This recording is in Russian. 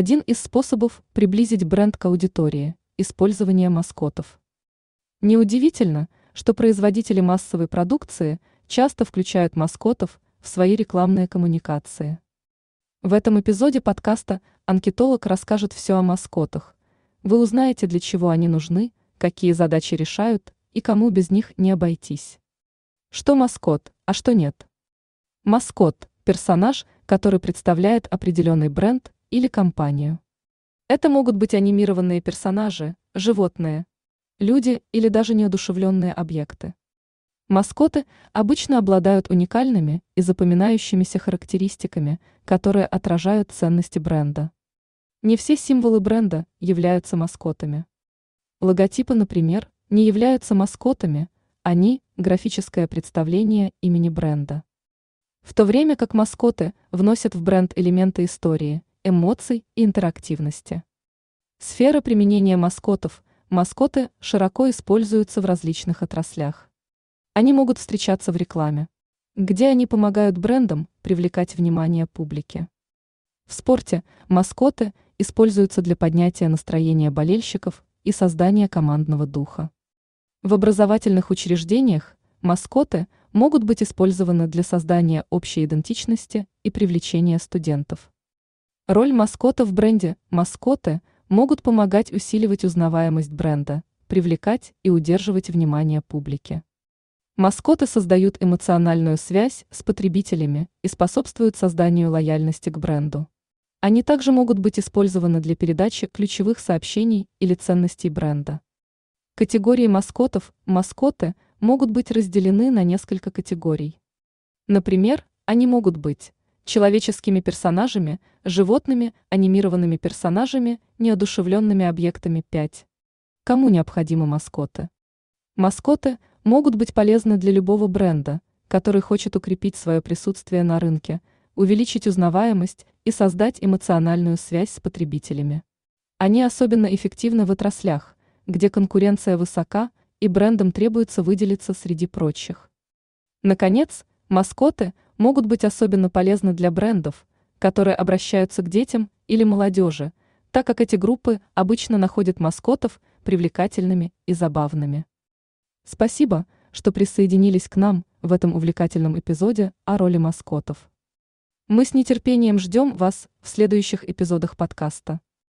Один из способов приблизить бренд к аудитории – использование маскотов. Неудивительно, что производители массовой продукции часто включают маскотов в свои рекламные коммуникации. В этом эпизоде подкаста анкетолог расскажет все о маскотах. Вы узнаете, для чего они нужны, какие задачи решают и кому без них не обойтись. Что маскот, а что нет? Маскот – персонаж, который представляет определенный бренд или компанию. Это могут быть анимированные персонажи, животные, люди или даже неодушевленные объекты. Маскоты обычно обладают уникальными и запоминающимися характеристиками, которые отражают ценности бренда. Не все символы бренда являются маскотами. Логотипы, например, не являются маскотами, они – графическое представление имени бренда. В то время как маскоты вносят в бренд элементы истории, эмоций и интерактивности. Сфера применения маскотов. Маскоты широко используются в различных отраслях. Они могут встречаться в рекламе, где они помогают брендам привлекать внимание публики. В спорте маскоты используются для поднятия настроения болельщиков и создания командного духа. В образовательных учреждениях маскоты могут быть использованы для создания общей идентичности и привлечения студентов. Роль маскота в бренде маскоты могут помогать усиливать узнаваемость бренда, привлекать и удерживать внимание публики. Маскоты создают эмоциональную связь с потребителями и способствуют созданию лояльности к бренду. Они также могут быть использованы для передачи ключевых сообщений или ценностей бренда. Категории маскотов, маскоты – могут быть разделены на несколько категорий. Например, они могут быть человеческими персонажами, животными, анимированными персонажами, неодушевленными объектами 5. Кому необходимы маскоты? Маскоты могут быть полезны для любого бренда, который хочет укрепить свое присутствие на рынке, увеличить узнаваемость и создать эмоциональную связь с потребителями. Они особенно эффективны в отраслях, где конкуренция высока и брендам требуется выделиться среди прочих. Наконец, маскоты могут быть особенно полезны для брендов, которые обращаются к детям или молодежи, так как эти группы обычно находят маскотов привлекательными и забавными. Спасибо, что присоединились к нам в этом увлекательном эпизоде о роли маскотов. Мы с нетерпением ждем вас в следующих эпизодах подкаста.